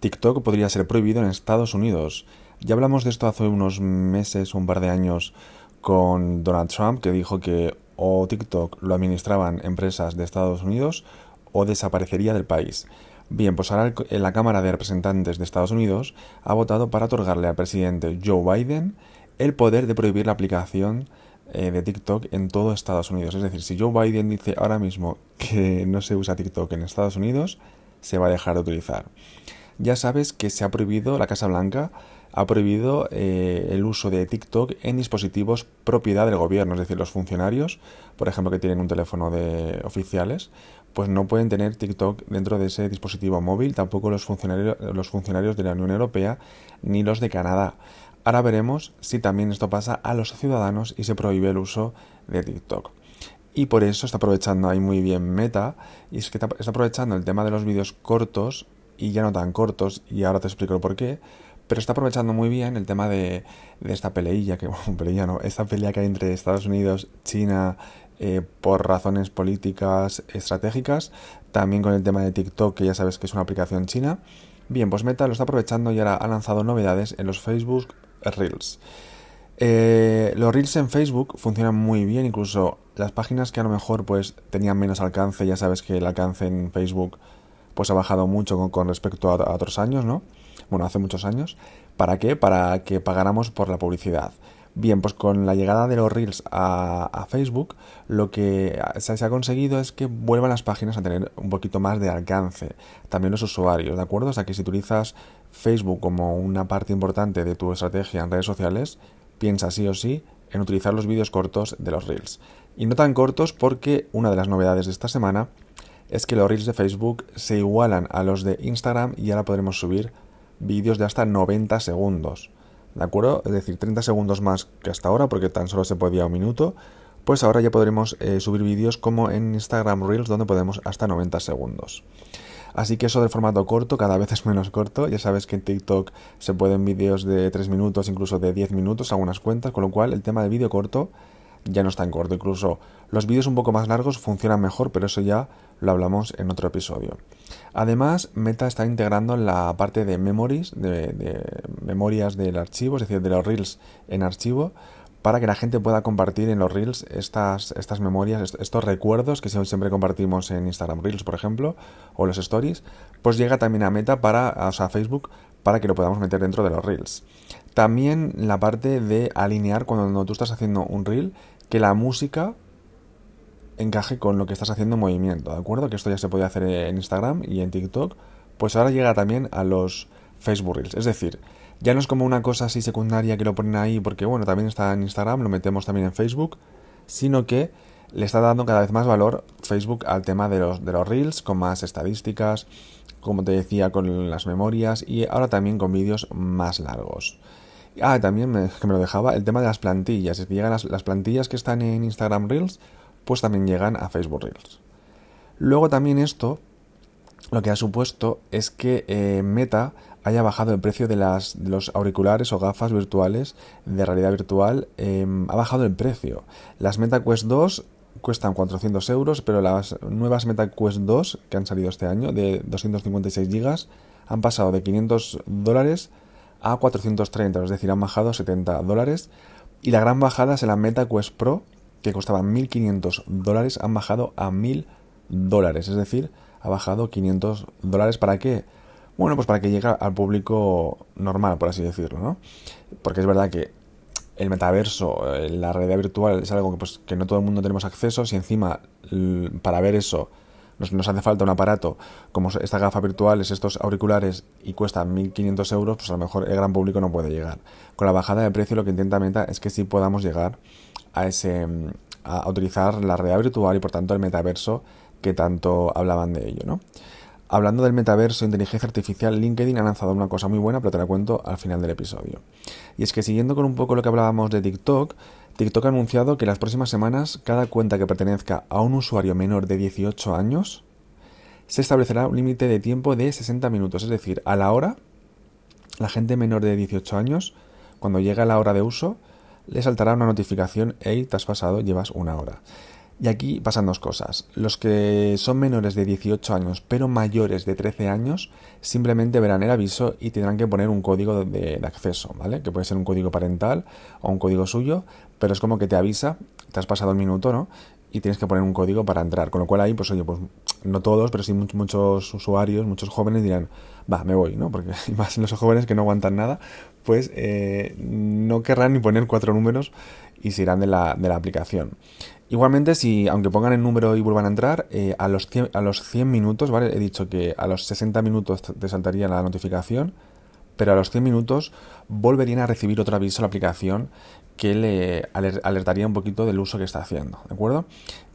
TikTok podría ser prohibido en Estados Unidos. Ya hablamos de esto hace unos meses un par de años con Donald Trump, que dijo que o TikTok lo administraban empresas de Estados Unidos o desaparecería del país. Bien, pues ahora la Cámara de Representantes de Estados Unidos ha votado para otorgarle al presidente Joe Biden el poder de prohibir la aplicación eh, de TikTok en todo Estados Unidos. Es decir, si Joe Biden dice ahora mismo que no se usa TikTok en Estados Unidos, se va a dejar de utilizar. Ya sabes que se ha prohibido, la Casa Blanca ha prohibido eh, el uso de TikTok en dispositivos propiedad del gobierno, es decir, los funcionarios, por ejemplo, que tienen un teléfono de oficiales, pues no pueden tener TikTok dentro de ese dispositivo móvil, tampoco los los funcionarios de la Unión Europea ni los de Canadá. Ahora veremos si también esto pasa a los ciudadanos y se prohíbe el uso de TikTok. Y por eso está aprovechando ahí muy bien Meta, y es que está aprovechando el tema de los vídeos cortos y ya no tan cortos, y ahora te explico por qué, pero está aprovechando muy bien el tema de, esta peleilla, que peleilla no, esta pelea que hay entre Estados Unidos, China, eh, por razones políticas estratégicas, también con el tema de TikTok, que ya sabes que es una aplicación china. Bien, pues Meta lo está aprovechando y ahora ha lanzado novedades en los Facebook Reels. Eh, los Reels en Facebook funcionan muy bien, incluso las páginas que a lo mejor pues tenían menos alcance, ya sabes que el alcance en Facebook pues ha bajado mucho con, respecto a, otros años, ¿no? Bueno, hace muchos años. ¿Para qué? Para que pagáramos por la publicidad. Bien, pues con la llegada de los Reels a, Facebook, lo que se, ha conseguido es que vuelvan las páginas a tener un poquito más de alcance. También los usuarios, ¿de acuerdo? O sea que si utilizas Facebook como una parte importante de tu estrategia en redes sociales, piensa sí o sí en utilizar los vídeos cortos de los Reels. Y no tan cortos porque una de las novedades de esta semana es que los reels de Facebook se igualan a los de Instagram y ahora podremos subir vídeos de hasta 90 segundos. ¿De acuerdo? Es decir, 30 segundos más que hasta ahora porque tan solo se podía un minuto. Pues ahora ya podremos eh, subir vídeos como en Instagram Reels donde podemos hasta 90 segundos. Así que eso del formato corto cada vez es menos corto. Ya sabes que en TikTok se pueden vídeos de 3 minutos, incluso de 10 minutos, algunas cuentas, con lo cual el tema del vídeo corto ya no está en corto. Incluso los vídeos un poco más largos funcionan mejor, pero eso ya lo hablamos en otro episodio. Además, Meta está integrando la parte de memories, de, memorias del archivo, es decir, de los reels en archivo, para que la gente pueda compartir en los reels estas, estas memorias, estos recuerdos que siempre compartimos en Instagram Reels, por ejemplo, o los stories, pues llega también a Meta para, o sea, a Facebook, para que lo podamos meter dentro de los reels. También la parte de alinear cuando tú estás haciendo un reel, que la música encaje con lo que estás haciendo en movimiento, ¿de acuerdo? Que esto ya se puede hacer en Instagram y en TikTok, pues ahora llega también a los Facebook Reels. Es decir, ya no es como una cosa así secundaria que lo ponen ahí porque, bueno, también está en Instagram, lo metemos también en Facebook, sino que le está dando cada vez más valor Facebook al tema de los, de los Reels, con más estadísticas, como te decía, con las memorias y ahora también con vídeos más largos. Ah, también me, que me lo dejaba el tema de las plantillas. Es que llegan las plantillas que están en Instagram Reels, pues también llegan a Facebook Reels. Luego también esto lo que ha supuesto es que eh, Meta haya bajado el precio de, las, los auriculares o gafas virtuales de realidad virtual. Em, ha bajado el precio. Las Meta Quest 2 cuestan 400 euros, pero las nuevas Meta Quest 2 que han salido este año de 256 GB han pasado de 500 dólares a 430, es decir, han bajado 70 dólares. Y la gran bajada es en la Meta Quest Pro, que costaba 1.500 dólares, han bajado a 1.000 dólares, es decir, ha bajado 500 dólares. ¿Para qué? Bueno, pues para que llegue al público normal, por así decirlo, ¿no? Porque es verdad que el metaverso, eh, la realidad virtual es algo que, pues, que no todo el mundo tenemos acceso. Si encima para ver eso nos, hace falta un aparato como esta gafa virtual, es estos auriculares y cuesta 1.500 euros, pues a lo mejor el gran público no puede llegar. Con la bajada de precio lo que intenta Meta es que sí podamos llegar a ese a utilizar la realidad virtual y por tanto el metaverso que tanto hablaban de ello, ¿no? Hablando del metaverso inteligencia artificial, LinkedIn ha lanzado una cosa muy buena, pero te la cuento al final del episodio. Y es que siguiendo con un poco lo que hablábamos de TikTok, TikTok ha anunciado que las próximas semanas cada cuenta que pertenezca a un usuario menor de 18 años se establecerá un límite de tiempo de 60 minutos. Es decir, a la hora, la gente menor de 18 años, cuando llega la hora de uso, le saltará una notificación, hey, te has pasado, llevas una hora. Y aquí pasan dos cosas. Los que son menores de 18 años pero mayores de 13 años simplemente verán el aviso y tendrán que poner un código de, acceso, ¿vale? Que puede ser un código parental o un código suyo, pero es como que te avisa, te has pasado el minuto, ¿no? Y tienes que poner un código para entrar. Con lo cual ahí, pues oye, pues no todos, pero sí muchos, usuarios, muchos jóvenes dirán, va, me voy, ¿no? Porque más los jóvenes que no aguantan nada, pues eh, no querrán ni poner cuatro números y se irán de la, de la aplicación. Igualmente, si aunque pongan el número y vuelvan a entrar, eh, a, los 100, a los 100 minutos, ¿vale? He dicho que a los 60 minutos te saltaría la notificación, pero a los 100 minutos volverían a recibir otro aviso a la aplicación que le alertaría un poquito del uso que está haciendo, ¿de acuerdo?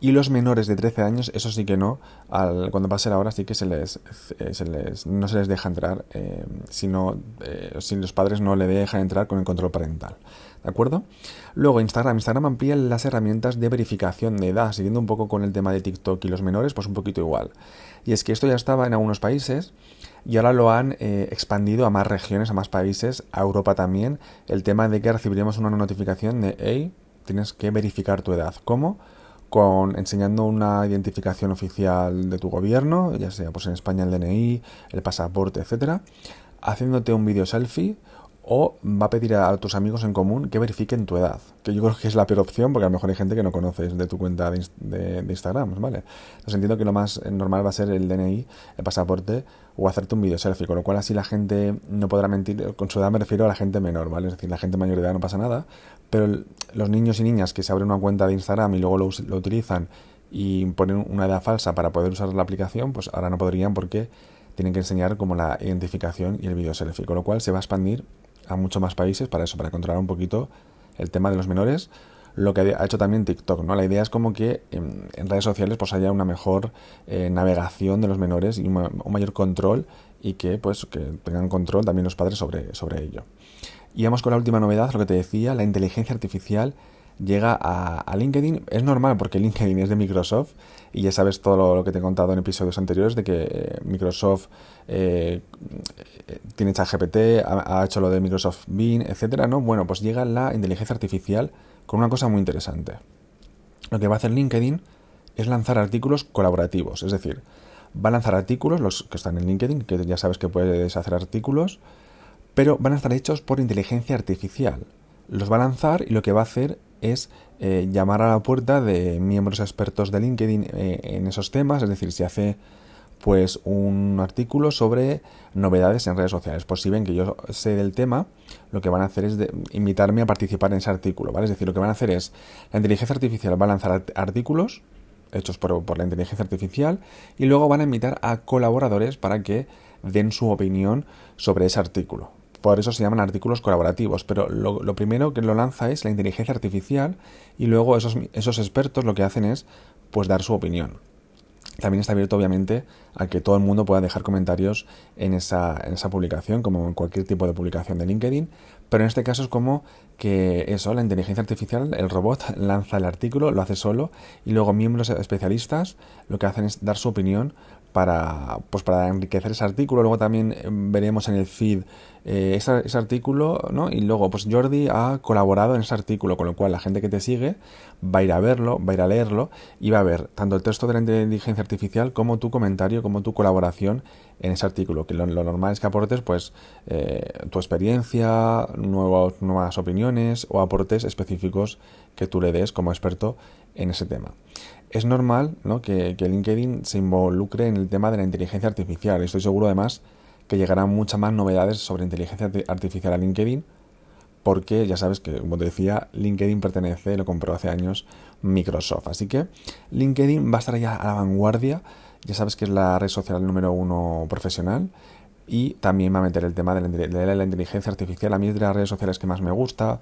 Y los menores de 13 años, eso sí que no, al, cuando pase la hora sí que se les, eh, se les no se les deja entrar eh, si, eh, si los padres no le dejan entrar con el control parental. ¿De acuerdo? Luego Instagram. Instagram amplía las herramientas de verificación de edad, siguiendo un poco con el tema de TikTok y los menores, pues un poquito igual. Y es que esto ya estaba en algunos países y ahora lo han eh, expandido a más regiones, a más países, a Europa también, el tema de que recibiríamos una notificación de, hey, tienes que verificar tu edad. ¿Cómo? Con, enseñando una identificación oficial de tu gobierno, ya sea pues en España el DNI, el pasaporte, etcétera, haciéndote un vídeo selfie o va a pedir a, tus amigos en común que verifiquen tu edad, que yo creo que es la peor opción porque a lo mejor hay gente que no conoces de tu cuenta de, Instagram, ¿vale? Entonces entiendo que lo más normal va a ser el DNI, el pasaporte o hacerte un video selfie, con lo cual así la gente no podrá mentir, con su edad me refiero a la gente menor, ¿vale? Es decir, la gente mayor de edad no pasa nada, pero los niños y niñas que se abren una cuenta de Instagram y luego lo, lo utilizan y ponen una edad falsa para poder usar la aplicación, pues ahora no podrían porque tienen que enseñar como la identificación y el video selfie, con lo cual se va a expandir a muchos más países para eso, para controlar un poquito el tema de los menores. Lo que ha hecho también TikTok, ¿no? La idea es como que en, redes sociales pues haya una mejor eh, navegación de los menores y un, mayor control y que pues que tengan control también los padres sobre, sobre ello. Y vamos con la última novedad, lo que te decía, la inteligencia artificial llega a, LinkedIn. Es normal porque LinkedIn es de Microsoft y ya sabes todo lo, que te he contado en episodios anteriores de que eh, Microsoft eh, tiene ChatGPT, ha, ha, hecho lo de Microsoft Bing, etcétera, ¿no? Bueno, pues llega la inteligencia artificial con una cosa muy interesante. Lo que va a hacer LinkedIn es lanzar artículos colaborativos, es decir, va a lanzar artículos, los que están en LinkedIn, que ya sabes que puedes hacer artículos, pero van a estar hechos por inteligencia artificial. Los va a lanzar y lo que va a hacer es eh, llamar a la puerta de miembros expertos de LinkedIn eh, en esos temas, es decir, si hace pues un artículo sobre novedades en redes sociales. Pues si ven que yo sé del tema, lo que van a hacer es invitarme a participar en ese artículo, ¿vale? Es decir, lo que van a hacer es, la inteligencia artificial va a lanzar artículos hechos por, por la inteligencia artificial y luego van a invitar a colaboradores para que den su opinión sobre ese artículo. Por eso se llaman artículos colaborativos, pero lo, primero que lo lanza es la inteligencia artificial y luego esos, esos expertos lo que hacen es pues dar su opinión. También está abierto obviamente a que todo el mundo pueda dejar comentarios en esa, en esa publicación, como en cualquier tipo de publicación de LinkedIn, pero en este caso es como que eso, la inteligencia artificial, el robot lanza el artículo, lo hace solo y luego miembros especialistas lo que hacen es dar su opinión para, pues para enriquecer ese artículo. Luego también eh, veremos en el feed eh, ese, artículo, ¿no? Y luego, pues Jordi ha colaborado en ese artículo, con lo cual la gente que te sigue va a ir a verlo, va a ir a leerlo y va a ver tanto el texto de la inteligencia artificial como tu comentario, como tu colaboración en ese artículo. Que lo, normal es que aportes, pues, eh, tu experiencia, nuevos, nuevas opiniones o aportes específicos que tú le des como experto en ese tema es normal ¿no? que, LinkedIn se involucre en el tema de la inteligencia artificial. Estoy seguro además que llegarán muchas más novedades sobre inteligencia artificial a LinkedIn, porque ya sabes que, como te decía, LinkedIn pertenece, lo compró hace años Microsoft. Así que LinkedIn va a estar ya a la vanguardia, ya sabes que es la red social número uno profesional. Y también va a meter el tema de la, inteligencia artificial. A mí es de las redes sociales que más me gusta,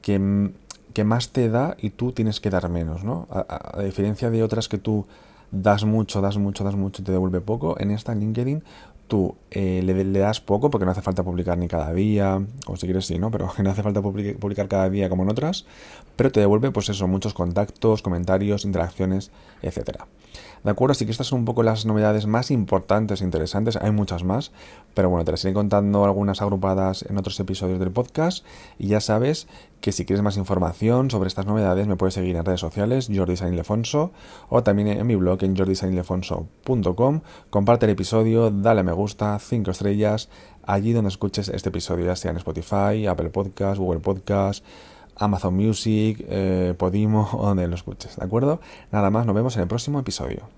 que que más te da y tú tienes que dar menos, ¿no? A, diferencia de otras que tú das mucho, das mucho, das mucho y te devuelve poco, en esta en LinkedIn tú eh, le, das poco porque no hace falta publicar ni cada día, o si quieres sí, ¿no? Pero no hace falta publicar cada día como en otras, pero te devuelve pues eso, muchos contactos, comentarios, interacciones, etcétera. ¿De acuerdo? Así que estas son un poco las novedades más importantes e interesantes. Hay muchas más, pero bueno, te las iré contando algunas agrupadas en otros episodios del podcast. Y ya sabes que si quieres más información sobre estas novedades me puedes seguir en redes sociales, Jordi Sanilefonso, o también en mi blog en jordisanilefonso.com. Comparte el episodio, dale a me gusta, 5 estrellas, allí donde escuches este episodio, ya sea en Spotify, Apple Podcast, Google Podcast, Amazon Music, eh, Podimo donde lo escuches, ¿de acuerdo? Nada más, nos vemos en el próximo episodio.